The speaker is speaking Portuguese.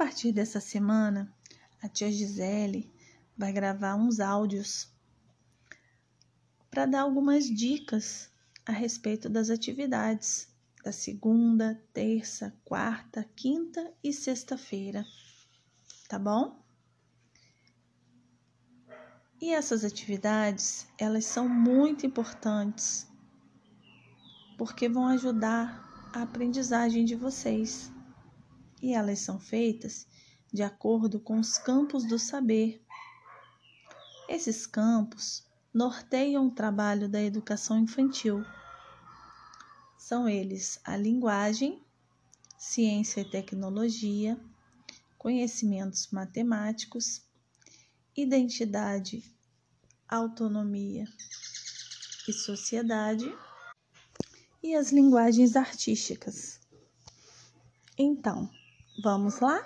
partir dessa semana, a tia Gisele vai gravar uns áudios para dar algumas dicas a respeito das atividades da segunda, terça, quarta, quinta e sexta-feira, tá bom? E essas atividades, elas são muito importantes porque vão ajudar a aprendizagem de vocês. E elas são feitas de acordo com os campos do saber. Esses campos norteiam o trabalho da educação infantil. São eles a linguagem, ciência e tecnologia, conhecimentos matemáticos, identidade, autonomia e sociedade, e as linguagens artísticas. Então, vamos lá?